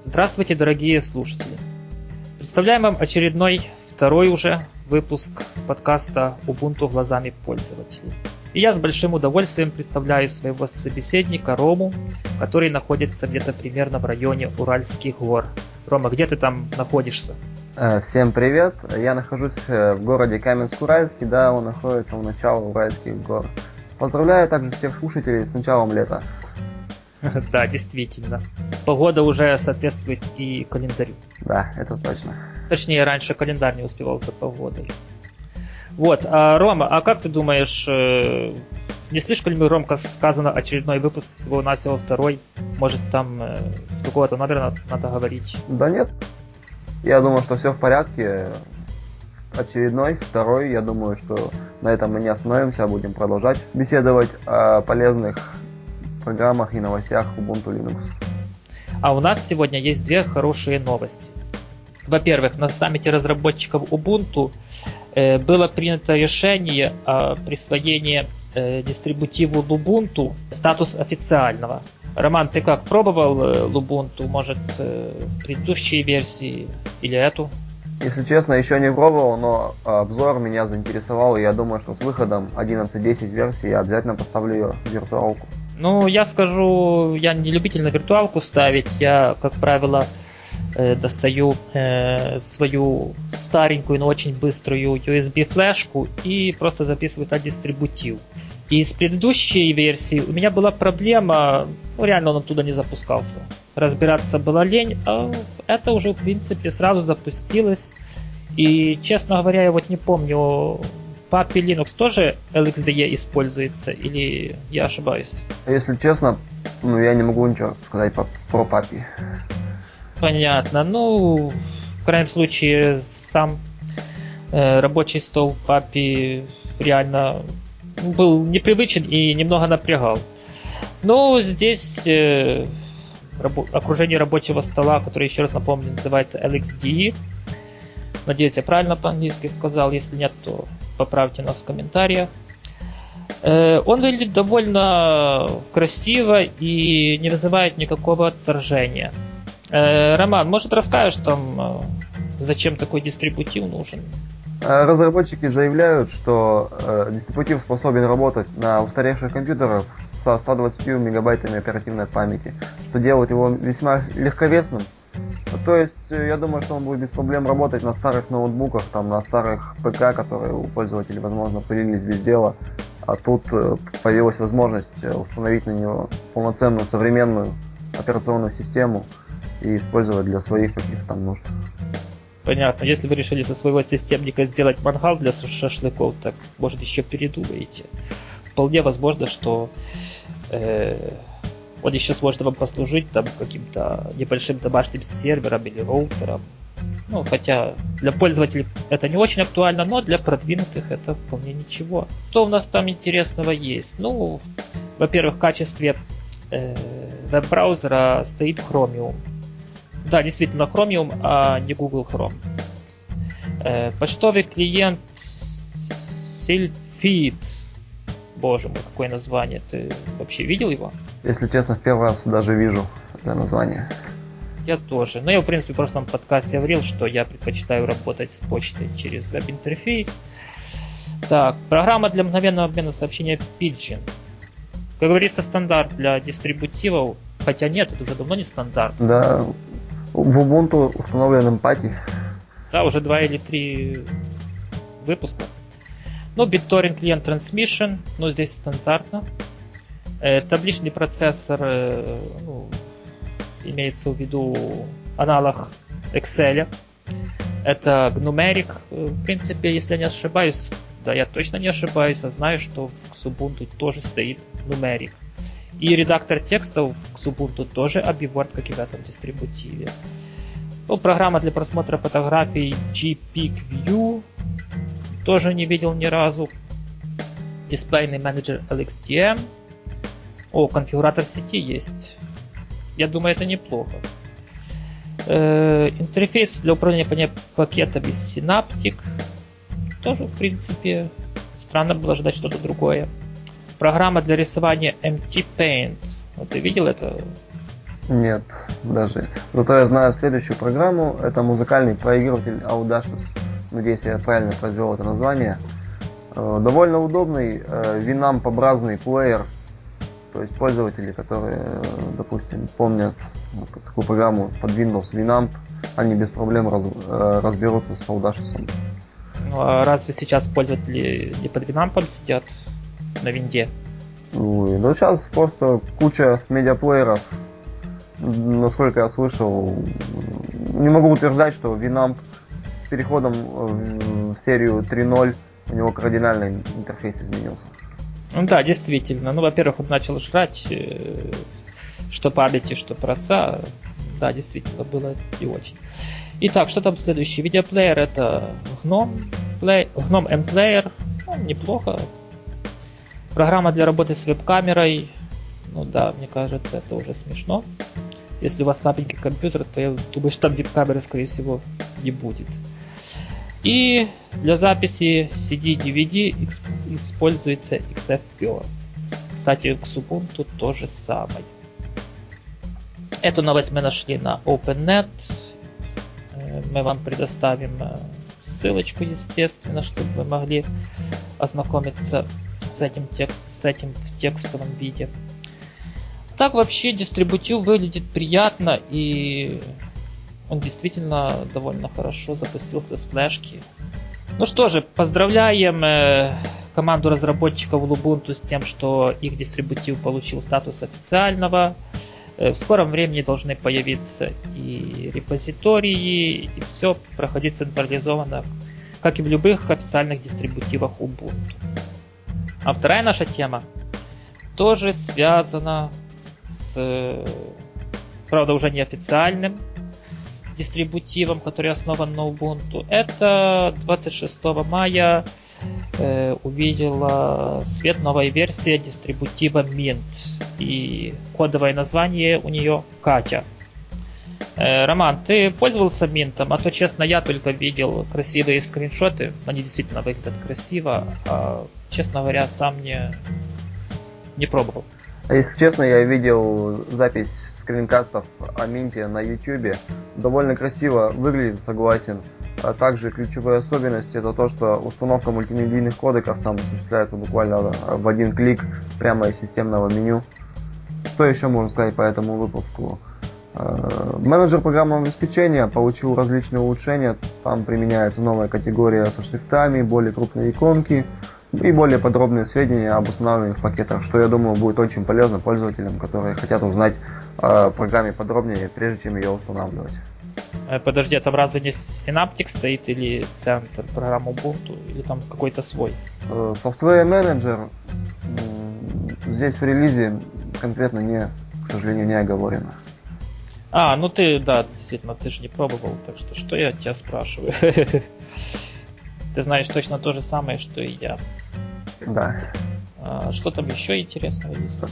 Здравствуйте, дорогие слушатели. Представляем вам очередной, второй уже выпуск подкаста Ubuntu глазами пользователей. И я с большим удовольствием представляю своего собеседника Рому, который находится где-то примерно в районе Уральских гор. Рома, где ты там находишься? Э, всем привет! Я нахожусь э, в городе Каменск-Уральский, да, он находится у начала Уральских гор. Поздравляю также всех слушателей с началом лета. Да, действительно. Погода уже соответствует и календарю. Да, это точно. Точнее, раньше календарь не успевал за погодой. Вот, а, Рома, а как ты думаешь, э, не слишком ли громко сказано очередной выпуск всего навсего второй? Может там э, с какого-то номера надо, надо говорить? Да нет. Я думаю, что все в порядке. Очередной, второй, я думаю, что на этом мы не остановимся, а будем продолжать беседовать о полезных программах и новостях Ubuntu Linux. А у нас сегодня есть две хорошие новости. Во-первых, на саммите разработчиков Ubuntu э, было принято решение о присвоении э, дистрибутиву Lubuntu статус официального. Роман, ты как, пробовал э, Lubuntu, может, в предыдущей версии или эту? Если честно, еще не пробовал, но обзор меня заинтересовал, и я думаю, что с выходом 11.10 версии я обязательно поставлю ее в виртуалку. Ну, я скажу, я не любитель на виртуалку ставить, я, как правило, э, достаю э, свою старенькую, но очень быструю USB-флешку и просто записываю туда дистрибутив. И с предыдущей версии у меня была проблема, ну реально он оттуда не запускался. Разбираться было лень, а это уже в принципе сразу запустилось. И честно говоря, я вот не помню, Папе Linux тоже LXDE используется или я ошибаюсь? Если честно, ну я не могу ничего сказать по, про Папи. Понятно. Ну, в крайнем случае, сам э, рабочий стол Папи реально был непривычен и немного напрягал. Но здесь э, рабо- окружение рабочего стола, которое, еще раз напомню, называется LXDE. Надеюсь, я правильно по-английски сказал. Если нет, то поправьте нас в комментариях. Э, он выглядит довольно красиво и не вызывает никакого отторжения. Э, Роман, может расскажешь там, э, зачем такой дистрибутив нужен? Разработчики заявляют, что э, дистрибутив способен работать на устаревших компьютерах со 120 мегабайтами оперативной памяти, что делает его весьма легковесным. То есть, э, я думаю, что он будет без проблем работать на старых ноутбуках, там, на старых ПК, которые у пользователей, возможно, пылились без дела. А тут э, появилась возможность э, установить на него полноценную современную операционную систему и использовать для своих каких-то нужд. Понятно. Если вы решили со своего системника сделать мангал для шашлыков, так может еще передумаете. Вполне возможно, что он еще сможет вам послужить там каким-то небольшим домашним сервером или роутером. Ну, хотя для пользователей это не очень актуально, но для продвинутых это вполне ничего. Что у нас там интересного есть? Ну, во-первых, в качестве э, веб-браузера стоит Chromium. Да, действительно Chromium, а не Google Chrome. Э, почтовый клиент Sylphid. Боже мой, какое название. Ты вообще видел его? Если честно, в первый раз даже вижу это название. Я тоже. Но я, в принципе, в прошлом подкасте говорил, что я предпочитаю работать с почтой через веб-интерфейс. Так, программа для мгновенного обмена сообщения Pidgin. Как говорится, стандарт для дистрибутивов. Хотя нет, это уже давно не стандарт. Да, в Ubuntu установлен Empathy. Да, уже два или три выпуска. Ну, BitTorrent клиент Transmission, но здесь стандартно. Э, табличный процессор, э, ну, имеется в виду аналог Excel. Это Gnumeric. Э, в принципе, если я не ошибаюсь, да, я точно не ошибаюсь, а знаю, что в Ubuntu тоже стоит Numeric. И редактор текстов к Ubuntu тоже обиворд, как и в этом дистрибутиве. Ну, программа для просмотра фотографий GPIC. Тоже не видел ни разу. Дисплейный менеджер LXDM. О, конфигуратор сети есть. Я думаю, это неплохо. Э, интерфейс для управления пакетами Synaptic. Тоже, в принципе, странно было ждать что-то другое. Программа для рисования MT Paint. Вот ты видел это? Нет, даже. Зато я знаю следующую программу. Это музыкальный проигрыватель Audacious. Надеюсь, я правильно произвел это название. Э, довольно удобный, э, винамп-образный плеер. То есть пользователи, которые, э, допустим, помнят такую программу под Windows Winamp, они без проблем раз, разберутся с Audacious. Ну, а разве сейчас пользователи не под Winamp сидят на винде? Ну, ну, сейчас просто куча медиаплееров. Насколько я слышал, не могу утверждать, что Winamp с переходом в серию 3.0 у него кардинально интерфейс изменился. Ну да, действительно. Ну, во-первых, он начал жрать э, что памяти, что проца. Да, действительно, было не очень. Итак, что там следующий? Видеоплеер это Gnome, Play, Gnome M Player. Ну, неплохо. Программа для работы с веб-камерой. Ну да, мне кажется, это уже смешно. Если у вас слабенький компьютер, то я думаю, что там веб-камеры, скорее всего, не будет. И для записи CD-DVD используется XFPO. Кстати, к Ubuntu то же самое. Эту новость мы нашли на OpenNet. Э, мы вам предоставим э, ссылочку, естественно, чтобы вы могли ознакомиться с этим, текст, с этим в текстовом виде. Так вообще дистрибутив выглядит приятно и он действительно довольно хорошо запустился с флешки. Ну что же, поздравляем э, команду разработчиков Ubuntu с тем, что их дистрибутив получил статус официального. Э, в скором времени должны появиться и репозитории, и все проходить централизованно, как и в любых официальных дистрибутивах Ubuntu. А вторая наша тема тоже связана с, правда, уже неофициальным дистрибутивом, который основан на Ubuntu. Это 26 мая э, увидела свет новая версия дистрибутива Mint. И кодовое название у нее Катя. Э, Роман, ты пользовался Минтом? А то, честно, я только видел красивые скриншоты. Они действительно выглядят красиво. А, честно говоря, сам не, не пробовал. Если честно, я видел запись скринкастов о Минте на YouTube. Довольно красиво выглядит, согласен. А также ключевые особенности это то, что установка мультимедийных кодеков там осуществляется буквально в один клик прямо из системного меню. Что еще можно сказать по этому выпуску? А, менеджер программного обеспечения получил различные улучшения. Там применяется новая категория со шрифтами, более крупные иконки, и более подробные сведения об устанавливаемых пакетах, что я думаю будет очень полезно пользователям, которые хотят узнать о программе подробнее, прежде чем ее устанавливать. Э, подожди, а там разве не Synaptic стоит или центр программы Ubuntu, или там какой-то свой? Э, Software Manager здесь в релизе конкретно не, к сожалению, не оговорено. А, ну ты, да, действительно, ты же не пробовал, так что что я тебя спрашиваю? Ты знаешь точно то же самое, что и я. Да. А, что там еще интересного есть?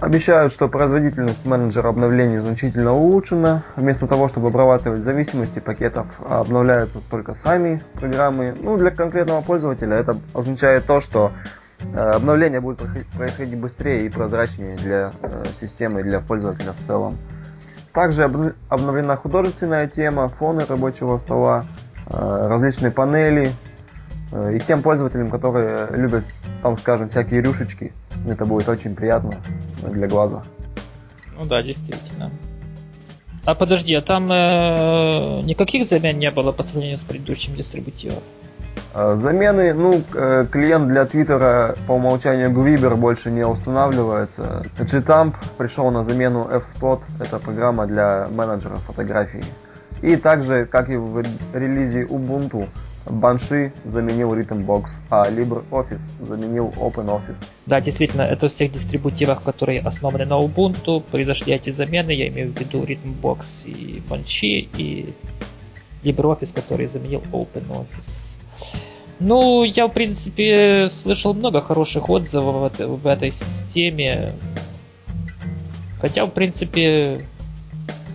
Обещают, что производительность менеджера обновлений значительно улучшена. Вместо того, чтобы обрабатывать зависимости пакетов, обновляются только сами программы. Ну, для конкретного пользователя это означает то, что э, обновление будет происходить быстрее и прозрачнее для э, системы и для пользователя в целом. Также обновлена художественная тема, фоны рабочего стола, различные панели. Э, и тем пользователям, которые любят, там, скажем, всякие рюшечки, это будет очень приятно для глаза. Ну да, действительно. А подожди, а там э, никаких замен не было по сравнению с предыдущим дистрибутивом? Э, замены, ну, клиент для Твиттера по умолчанию Grieber больше не устанавливается. Gtamp пришел на замену F-Spot, это программа для менеджера фотографий. И также, как и в релизе Ubuntu, Banshee заменил Rhythmbox, а LibreOffice заменил OpenOffice. Да, действительно, это у всех дистрибутивах, которые основаны на Ubuntu, произошли эти замены, я имею в виду Rhythmbox и Banshee, и LibreOffice, который заменил OpenOffice. Ну, я, в принципе, слышал много хороших отзывов в этой системе. Хотя, в принципе,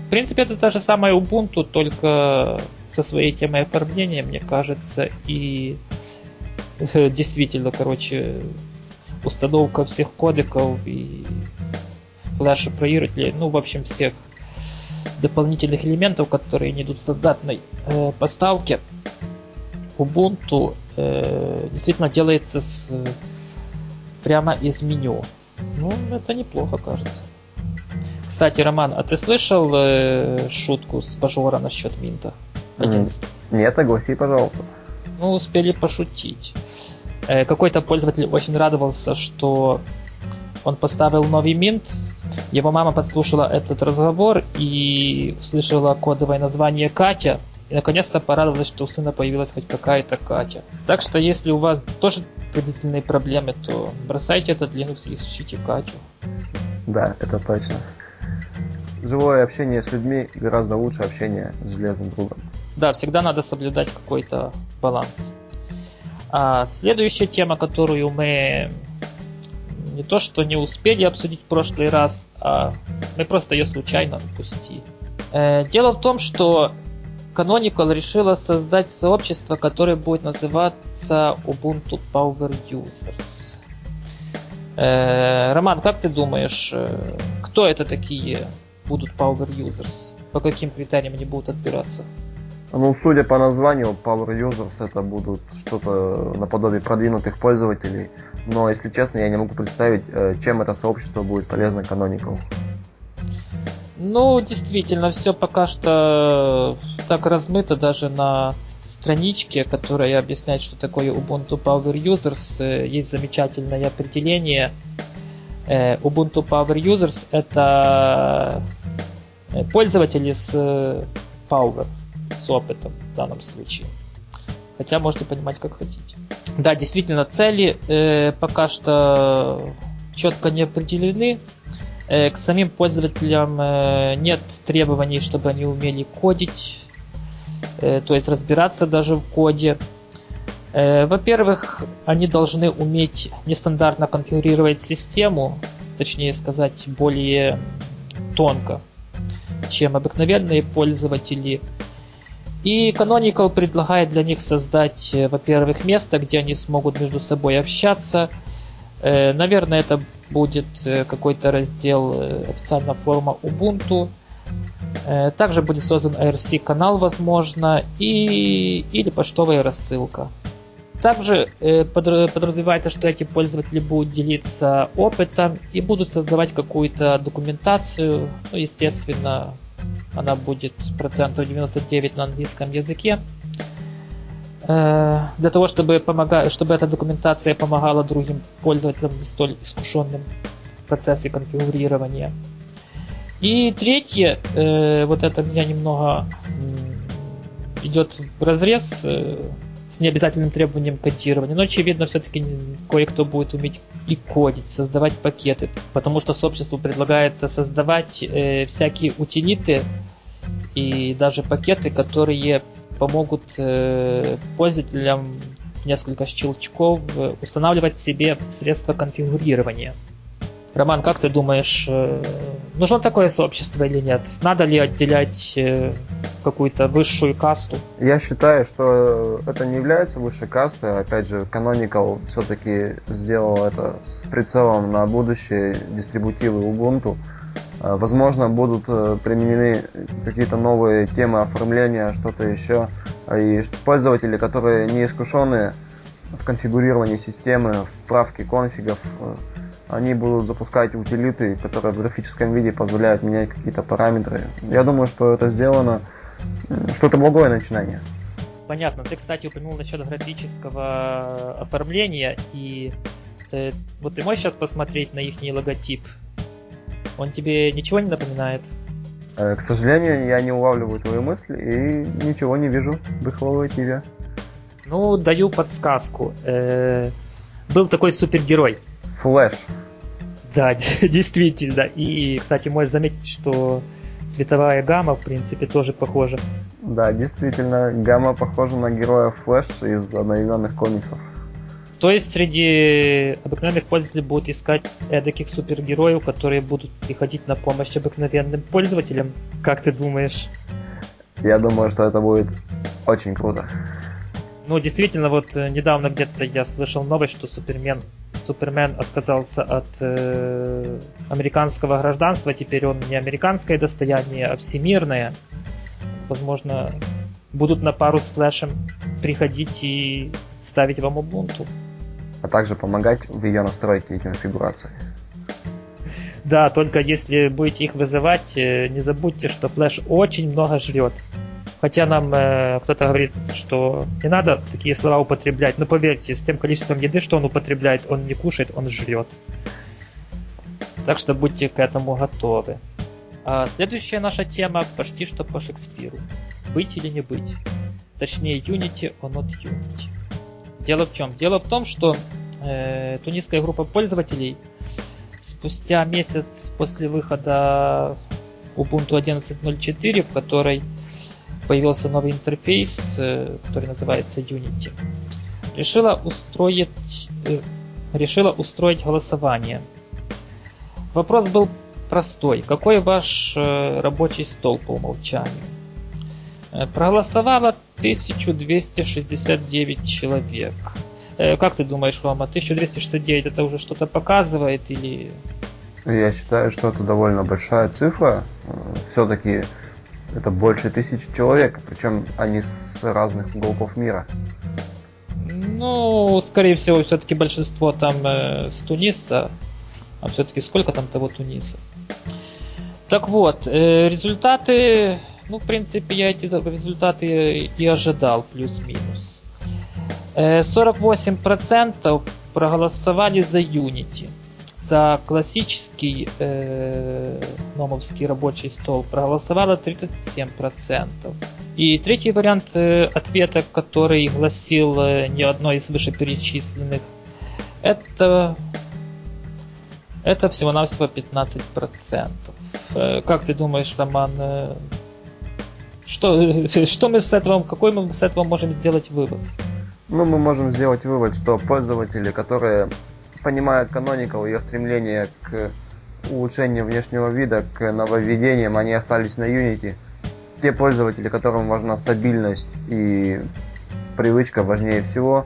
в принципе, это та же самая Ubuntu, только со своей темой оформления, мне кажется, и э, действительно, короче, установка всех кодеков и флеша проигрывателей, ну, в общем, всех дополнительных элементов, которые не идут в стандартной э, поставке. Ubuntu э, действительно делается с, прямо из меню. Ну, это неплохо, кажется. Кстати, Роман, а ты слышал э, шутку с Бажора насчет Минта? 11? Нет, огласи, пожалуйста. Ну, успели пошутить. Э, какой-то пользователь очень радовался, что он поставил новый Минт, его мама подслушала этот разговор и услышала кодовое название Катя, и наконец-то порадовалась, что у сына появилась хоть какая-то Катя. Так что если у вас тоже родительные проблемы, то бросайте этот Linux и ищите Катю. Да, это точно. Живое общение с людьми гораздо лучше общения с железным другом. Да, всегда надо соблюдать какой-то баланс. А следующая тема, которую мы не то что не успели обсудить в прошлый раз, а мы просто ее случайно упустили. Э, дело в том, что Canonical решила создать сообщество, которое будет называться Ubuntu Power Users. Э, Роман, как ты думаешь, э, кто это такие будут Power Users? По каким критериям они будут отбираться? Ну, судя по названию, Power Users это будут что-то наподобие продвинутых пользователей. Но, если честно, я не могу представить, э, чем это сообщество будет полезно Canonical. Ну, действительно, все пока что так размыто даже на страничке, которая объясняет, что такое Ubuntu Power Users. Э, есть замечательное определение. Э, Ubuntu Power Users это пользователи с Power с опытом в данном случае. Хотя можете понимать, как хотите. Да, действительно, цели э, пока что четко не определены. Э, к самим пользователям э, нет требований, чтобы они умели кодить, э, то есть разбираться даже в коде. Э, во-первых, они должны уметь нестандартно конфигурировать систему, точнее сказать, более тонко, чем обыкновенные пользователи. И Canonical предлагает для них создать, э, во-первых, место, где они смогут между собой общаться. Э, наверное, это будет какой-то раздел официальная форма Ubuntu. Также будет создан IRC-канал, возможно, и, или почтовая рассылка. Также подразумевается, что эти пользователи будут делиться опытом и будут создавать какую-то документацию, ну, естественно, она будет процентов 99 на английском языке. Э, для того, чтобы, помогать, чтобы эта документация помогала другим пользователям не столь искушенным в процессе конфигурирования. И третье, э, вот это меня немного идет в разрез э, с необязательным требованием кодирования. Но, очевидно, все-таки кое-кто будет уметь и кодить, создавать пакеты, потому что сообществу предлагается создавать э, всякие утилиты и даже пакеты, которые помогут э, пользователям несколько щелчков э, устанавливать себе средства конфигурирования. Роман, как ты думаешь, э, нужно такое сообщество или нет? Надо ли отделять э, какую-то высшую касту? Я считаю, что это не является высшей кастой. Опять же, Canonical все-таки сделал это с прицелом на будущее дистрибутивы Ubuntu. Э, возможно, будут применены какие-то новые темы оформления, что-то еще. И пользователи, которые не искушенные в конфигурировании системы, в правке конфигов, они будут запускать утилиты, которые в графическом виде позволяют менять какие-то параметры. Я думаю, что это сделано что-то благое начинание. Понятно. Ты, кстати, упомянул насчет графического оформления, и э, вот ты можешь сейчас посмотреть на их логотип? Он тебе ничего не напоминает? Э, к сожалению, я не улавливаю твои мысли и ничего не вижу в их логотипе. Ну, даю подсказку. Э, был такой супергерой Флэш. Да, действительно. И, кстати, можешь заметить, что цветовая гамма, в принципе, тоже похожа. Да, действительно, гамма похожа на героя Флэш из одноименных комиксов. То есть среди обыкновенных пользователей будут искать эдаких супергероев, которые будут приходить на помощь обыкновенным пользователям. Как ты думаешь? Я думаю, что это будет очень круто. Ну, действительно, вот э, недавно где-то я слышал новость, что Супермен Супермен отказался от э, американского гражданства, теперь он не американское достояние, а всемирное. Возможно, будут на пару с Флэшем приходить и ставить вам Ubuntu. А также помогать в ее настройке и конфигурации. Да, только если будете их вызывать, э, не забудьте, что Flash очень много жрет. Хотя нам э, кто-то говорит, что не надо такие слова употреблять, но поверьте, с тем количеством еды, что он употребляет, он не кушает, он жрет. Так что будьте к этому готовы. А следующая наша тема почти что по Шекспиру. Быть или не быть. Точнее, Unity or not Unity. Дело в чем? Дело в том, что э, тунисская группа пользователей спустя месяц после выхода Ubuntu 11.04, в которой появился новый интерфейс, э, который называется Unity, решила устроить, э, решила устроить голосование. Вопрос был простой. Какой ваш э, рабочий стол по умолчанию? Проголосовало 1269 человек. Как ты думаешь, Рома, 1269 это уже что-то показывает или... Я считаю, что это довольно большая цифра. Все-таки это больше тысячи человек, причем они с разных уголков мира. Ну, скорее всего, все-таки большинство там э, с Туниса. А все-таки сколько там того Туниса? Так вот, э, результаты, ну, в принципе, я эти результаты и ожидал, плюс-минус. Э, 48% проголосовали за Unity. За классический э, номовский рабочий стол проголосовало 37%. И третий вариант э, ответа, который гласил э, не одно из вышеперечисленных, это, это всего-навсего 15%. Э, как ты думаешь, Роман, э, что, что мы с этого, какой мы с этого можем сделать вывод? Ну, мы можем сделать вывод, что пользователи, которые понимают Canonical ее стремление к улучшению внешнего вида, к нововведениям, они остались на Unity. Те пользователи, которым важна стабильность и привычка важнее всего,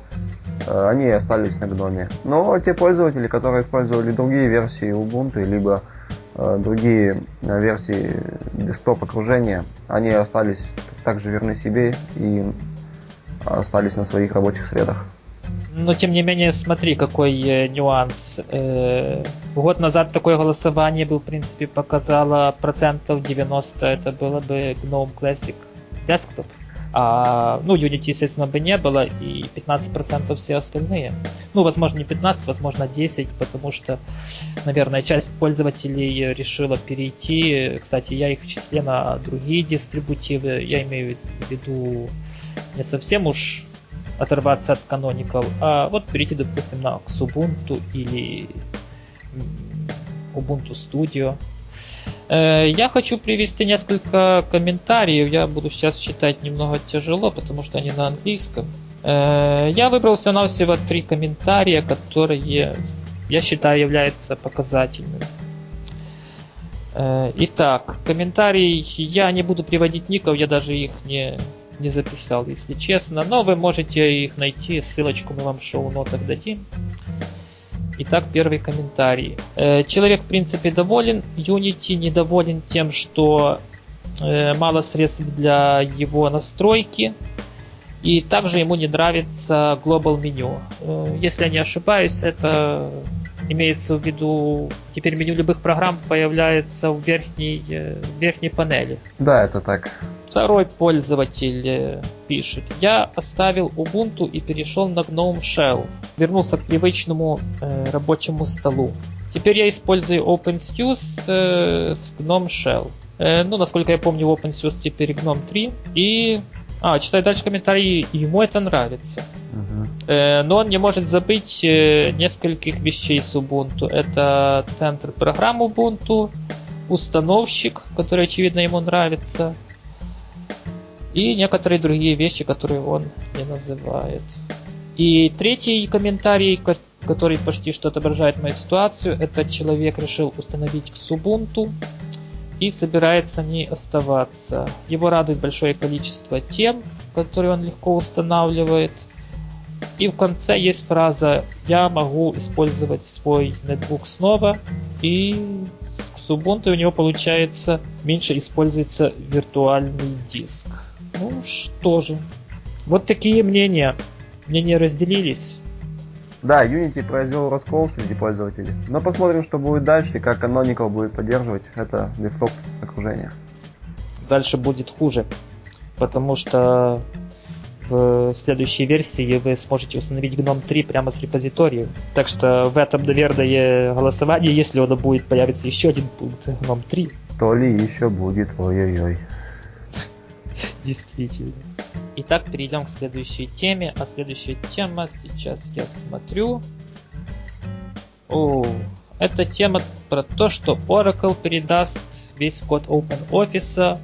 э, они остались на гноме. Но те пользователи, которые использовали другие версии Ubuntu, либо э, другие э, версии десктоп окружения, они остались также верны себе и остались на своих рабочих средах. Но тем не менее, смотри, какой э, нюанс. Э, год назад такое голосование бы, в принципе, показало процентов 90, это было бы GNOME Classic Desktop. А, ну, Unity, естественно, бы не было, и 15% все остальные. Ну, возможно, не 15, возможно, 10, потому что, наверное, часть пользователей решила перейти. Кстати, я их в числе на другие дистрибутивы. Я имею в виду не совсем уж оторваться от Canonical, а вот перейти, допустим, на Xubuntu или Ubuntu Studio. Э, я хочу привести несколько комментариев. Я буду сейчас читать немного тяжело, потому что они на английском. Э, я выбрал всего-навсего три комментария, которые я считаю являются показательными. Э, итак, комментарий я не буду приводить ников, я даже их не не записал, если честно. Но вы можете их найти, ссылочку мы вам в шоу-нотах дадим. Итак, первый комментарий. Э, человек, в принципе, доволен. Unity недоволен тем, что э, мало средств для его настройки. И также ему не нравится Global меню. Э, если я не ошибаюсь, это имеется в виду, теперь меню любых программ появляется в верхней, в верхней панели. Да, это так. Второй пользователь э, пишет. Я оставил Ubuntu и перешел на GNOME Shell. Вернулся к привычному э, рабочему столу. Теперь я использую OpenSUSE э, с GNOME Shell. Э, ну, насколько я помню, OpenSUSE теперь GNOME 3. И... А, читаю дальше комментарии. Ему это нравится. Uh-huh. Э, но он не может забыть э, нескольких вещей с Ubuntu. Это центр программ Ubuntu, установщик, который, очевидно, ему нравится, и некоторые другие вещи, которые он не называет. И третий комментарий, который почти что отображает мою ситуацию, это человек решил установить Xubuntu и собирается в ней оставаться. Его радует большое количество тем, которые он легко устанавливает. И в конце есть фраза «Я могу использовать свой ноутбук снова» и с Ubuntu у него получается меньше используется виртуальный диск. Ну что же. Вот такие мнения. Мнения разделились. Да, Unity произвел раскол среди пользователей. Но посмотрим, что будет дальше и как Canonical будет поддерживать это десктоп окружение. Дальше будет хуже. Потому что в следующей версии вы сможете установить GNOME 3 прямо с репозитория. Так что в этом, наверное, голосовании, если оно будет, появится еще один пункт GNOME 3. То ли еще будет, ой-ой-ой. Действительно. Итак, перейдем к следующей теме. А следующая тема, сейчас я смотрю. О, это тема про то, что Oracle передаст весь код OpenOffice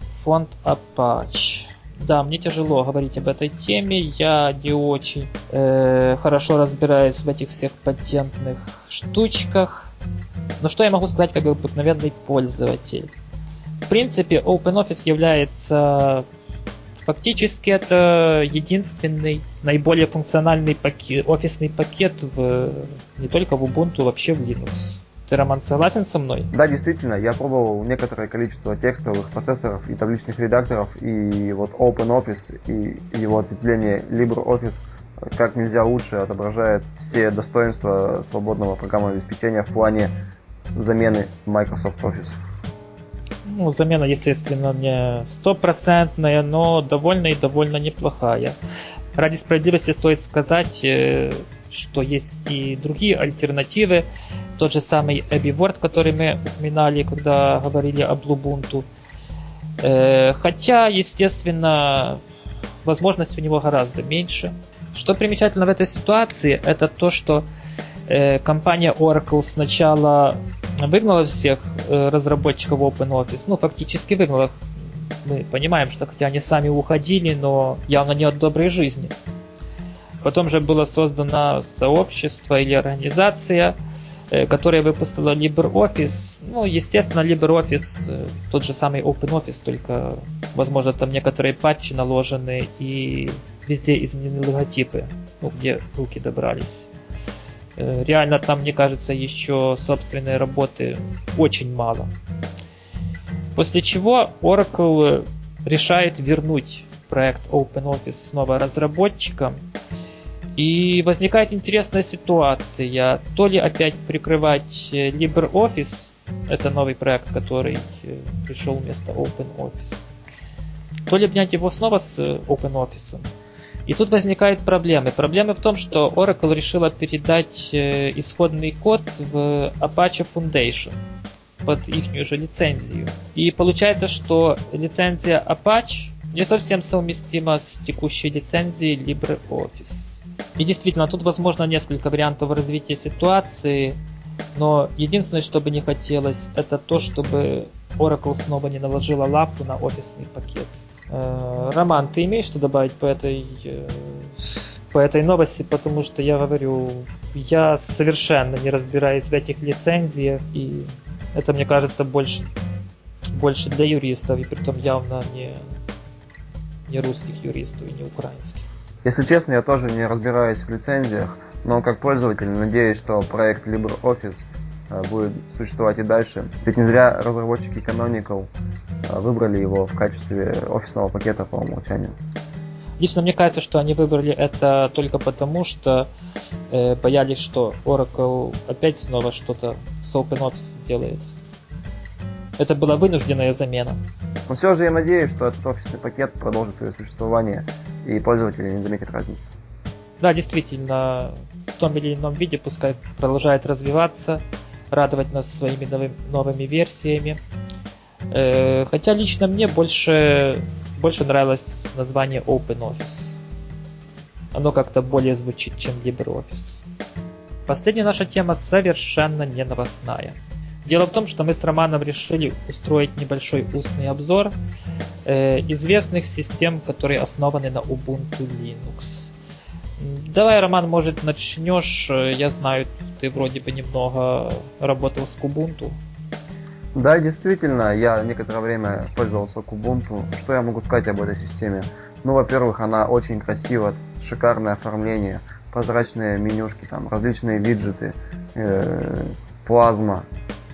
в фонд Apache. Да, мне тяжело говорить об этой теме. Я не очень э, хорошо разбираюсь в этих всех патентных штучках. Но что я могу сказать как обыкновенный пользователь? В принципе, OpenOffice является фактически это единственный наиболее функциональный пакет, офисный пакет в, не только в Ubuntu, вообще в Linux. Ты, Роман, согласен со мной? Да, действительно, я пробовал некоторое количество текстовых процессоров и табличных редакторов, и вот OpenOffice и его ответвление LibreOffice как нельзя лучше отображает все достоинства свободного программного обеспечения в плане замены Microsoft Office. Ну, замена, естественно, не стопроцентная, но довольно и довольно неплохая. Ради справедливости стоит сказать, э, что есть и другие альтернативы. Тот же самый Abbey Word, который мы упоминали, когда говорили об Ubuntu. Э, хотя, естественно, возможность у него гораздо меньше. Что примечательно в этой ситуации, это то, что компания Oracle сначала выгнала всех э, разработчиков OpenOffice, ну, фактически выгнала. Мы понимаем, что хотя они сами уходили, но явно не от доброй жизни. Потом же было создано сообщество или организация, э, которая выпустила LibreOffice. Ну, естественно, LibreOffice, э, тот же самый OpenOffice, только, возможно, там некоторые патчи наложены и везде изменены логотипы, ну, где руки добрались. Э, реально там, мне кажется, еще собственной работы очень мало. После чего Oracle решает вернуть проект OpenOffice снова разработчикам и возникает интересная ситуация. То ли опять прикрывать э, LibreOffice, это новый проект, который э, пришел вместо OpenOffice, то ли обнять его снова с OpenOffice. И тут возникают проблемы. Проблемы в том, что Oracle решила передать исходный код в Apache Foundation под их же лицензию. И получается, что лицензия Apache не совсем совместима с текущей лицензией LibreOffice. И действительно, тут возможно несколько вариантов развития ситуации, но единственное, что бы не хотелось, это то, чтобы Oracle снова не наложила лапу на офисный пакет. Э, Роман, ты имеешь что добавить по этой, э, по этой новости? Потому что я говорю, я совершенно не разбираюсь в этих лицензиях, и это, мне кажется, больше, больше для юристов, и при том явно не, не русских юристов и не украинских. Если честно, я тоже не разбираюсь в лицензиях, но как пользователь надеюсь, что проект LibreOffice будет существовать и дальше. Ведь не зря разработчики Canonical э, выбрали его в качестве офисного пакета по умолчанию. Лично мне кажется, что они выбрали это только потому, что э, боялись, что Oracle опять снова что-то с OpenOffice сделает. Это была вынужденная замена. Но все же я надеюсь, что этот офисный пакет продолжит свое существование и пользователи не заметят разницы. Да, действительно, в том или ином виде пускай продолжает развиваться, радовать нас своими новыми, новыми версиями. Э, хотя лично мне больше, больше нравилось название OpenOffice. Оно как-то более звучит, чем LibreOffice. Последняя наша тема совершенно не новостная. Дело в том, что мы с Романом решили устроить небольшой устный обзор э, известных систем, которые основаны на Ubuntu Linux. Давай, Роман, может, начнешь? Я знаю, ты вроде бы немного работал с Kubuntu. Да, действительно, я некоторое время пользовался Kubuntu. Что я могу сказать об этой системе? Ну, во-первых, она очень красиво шикарное оформление, прозрачные менюшки, там различные виджеты, э, плазма,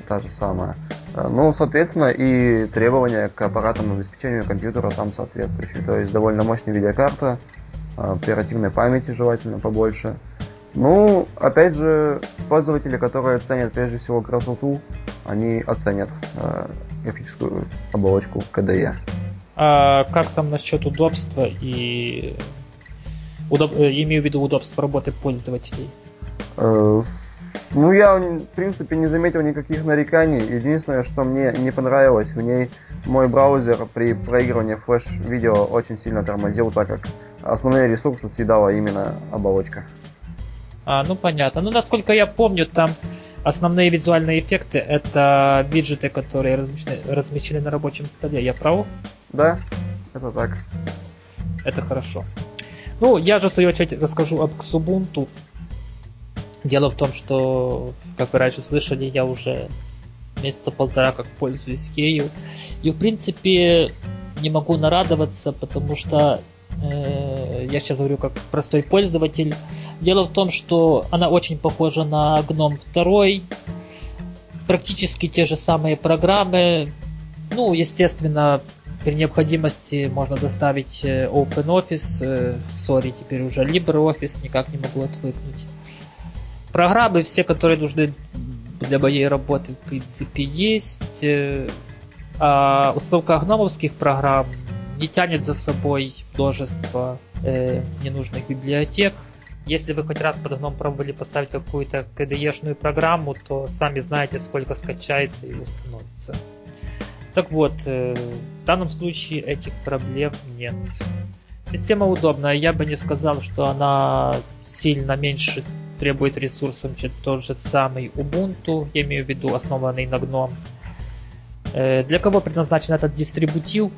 та же самая. Э, ну, соответственно, и требования к аппаратному обеспечению компьютера там соответствующие. То есть довольно мощная видеокарта, оперативной памяти желательно побольше. Ну, опять же, пользователи, которые ценят прежде всего красоту, они оценят э, графическую оболочку KDE. А как там насчет удобства и удоб... имею в виду удобство работы пользователей? Ну, я, в принципе, не заметил никаких нареканий. Единственное, что мне не понравилось, в ней мой браузер при проигрывании флеш-видео очень сильно тормозил, так как основные ресурсы съедала именно оболочка. А, ну понятно. Ну, насколько я помню, там основные визуальные эффекты это виджеты, которые размещены, размещены на рабочем столе. Я прав? Да, это так. Это хорошо. Ну, я же в свою очередь расскажу об Xubuntu. Дело в том, что, как вы раньше слышали, я уже месяца полтора как пользуюсь ею. И, в принципе, не могу нарадоваться, потому что э, я сейчас говорю как простой пользователь. Дело в том, что она очень похожа на GNOME 2. Практически те же самые программы. Ну, естественно, при необходимости можно доставить э, OpenOffice. Э, sorry, теперь уже LibreOffice, никак не могу отвыкнуть. Программы все, которые нужны для моей работы, в принципе, есть. Э, а установка гномовских программ не тянет за собой множество э, ненужных библиотек. Если вы хоть раз под гном пробовали поставить какую-то KDE-шную программу, то сами знаете, сколько скачается и установится. Так вот, э, в данном случае этих проблем нет. Система удобная, я бы не сказал, что она сильно меньше требует ресурсов, чем тот же самый Ubuntu, я имею в виду основанный на GNOME. Э, для кого предназначен этот дистрибутив?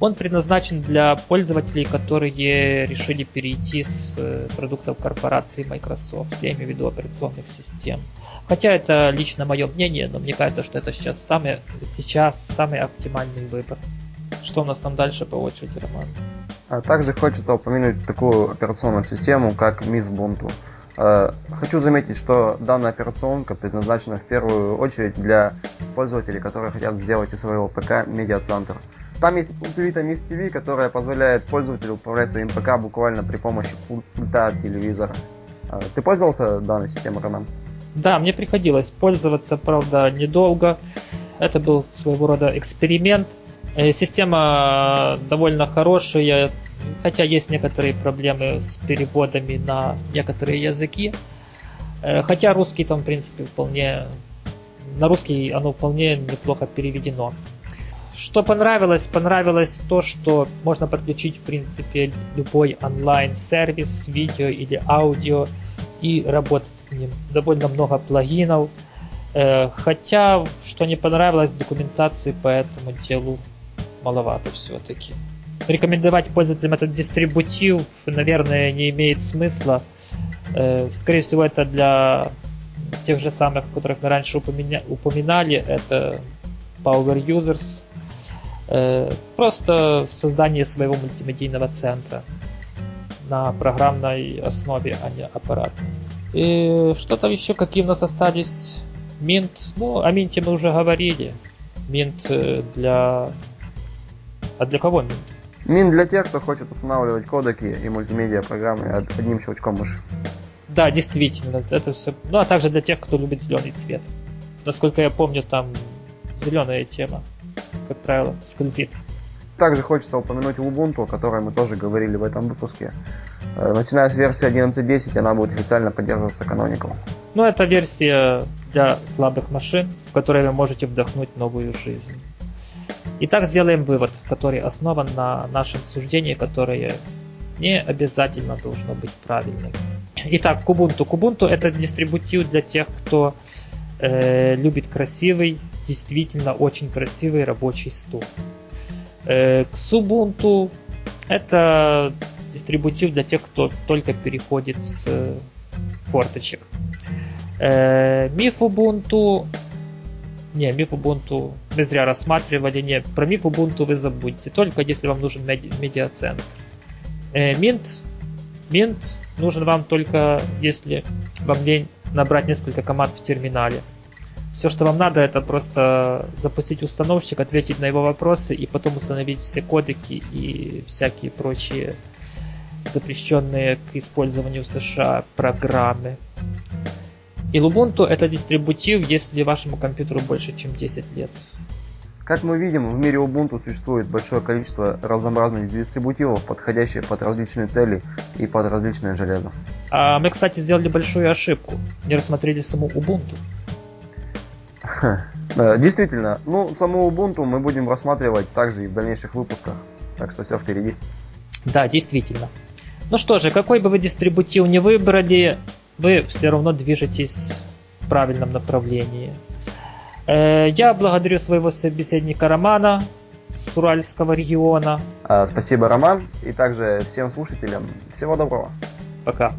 Он предназначен для пользователей, которые решили перейти с э, продуктов корпорации Microsoft, я имею в виду операционных систем. Хотя это лично мое мнение, но мне кажется, что это сейчас самый, сейчас самый оптимальный выбор. Что у нас там дальше по очереди, Роман? А также хочется упомянуть такую операционную систему, как Miss Ubuntu. Э, хочу заметить, что данная операционка предназначена в первую очередь для пользователей, которые хотят сделать из своего ПК медиацентр. Там есть утилита Miss TV, которая позволяет пользователю управлять своим ПК буквально при помощи пульта от телевизора. Э, ты пользовался данной системой, Роман? Да, мне приходилось пользоваться, правда, недолго. Это был своего рода эксперимент. Э, система довольно хорошая, хотя есть некоторые проблемы с переводами на некоторые языки. Э, хотя русский там, в принципе, вполне... На русский оно вполне неплохо переведено. Что понравилось? Понравилось то, что можно подключить, в принципе, любой онлайн-сервис, видео или аудио и работать с ним. Довольно много плагинов. Э, хотя, что не понравилось, документации по этому делу маловато все-таки рекомендовать пользователям этот дистрибутив, наверное, не имеет смысла. Э, скорее всего, это для тех же самых, которых мы раньше упоминали, это Power Users. Э, просто создание своего мультимедийного центра на программной основе, а не аппаратной. И что там еще, какие у нас остались? Mint, ну, о Mint мы уже говорили. Mint э, для... А для кого Mint? Мин для тех, кто хочет устанавливать кодеки и мультимедиа программы одним щелчком мыши. Да, действительно, это все. Ну а также для тех, кто любит зеленый цвет. Насколько я помню, там зеленая тема, как правило, скользит. Также хочется упомянуть Ubuntu, о которой мы тоже говорили в этом выпуске. Э, начиная с версии 11.10, она будет официально поддерживаться Canonical. Ну, это версия для слабых машин, в которой вы можете вдохнуть новую жизнь. Итак, сделаем вывод, который основан на нашем суждении, которое не обязательно должно быть правильным. Итак, Kubuntu. Kubuntu это дистрибутив для тех, кто э, любит красивый, действительно очень красивый рабочий стул. Э, Xubuntu это дистрибутив для тех, кто только переходит с форточек. Э, Mif Ubuntu не, миф Ubuntu мы зря рассматривали. Не, про миф Ubuntu вы забудьте. Только если вам нужен меди- медиацентр. Э, Mint Mint нужен вам только, если вам лень набрать несколько команд в терминале. Все, что вам надо, это просто запустить установщик, ответить на его вопросы и потом установить все кодеки и всякие прочие запрещенные к использованию в США программы. И Lubuntu это дистрибутив, если вашему компьютеру больше, чем 10 лет. Как мы видим, в мире Ubuntu существует большое количество разнообразных дистрибутивов, подходящих под различные цели и под различные железо. А мы, кстати, сделали большую ошибку. Не рассмотрели саму Ubuntu. Действительно, ну, саму Ubuntu мы будем рассматривать также и в дальнейших выпусках. Так что все впереди. Да, действительно. Ну что же, какой бы вы дистрибутив не выбрали, вы все равно движетесь в правильном направлении. Э, я благодарю своего собеседника Романа с Уральского региона. А, спасибо, Роман, и также всем слушателям всего доброго. Пока.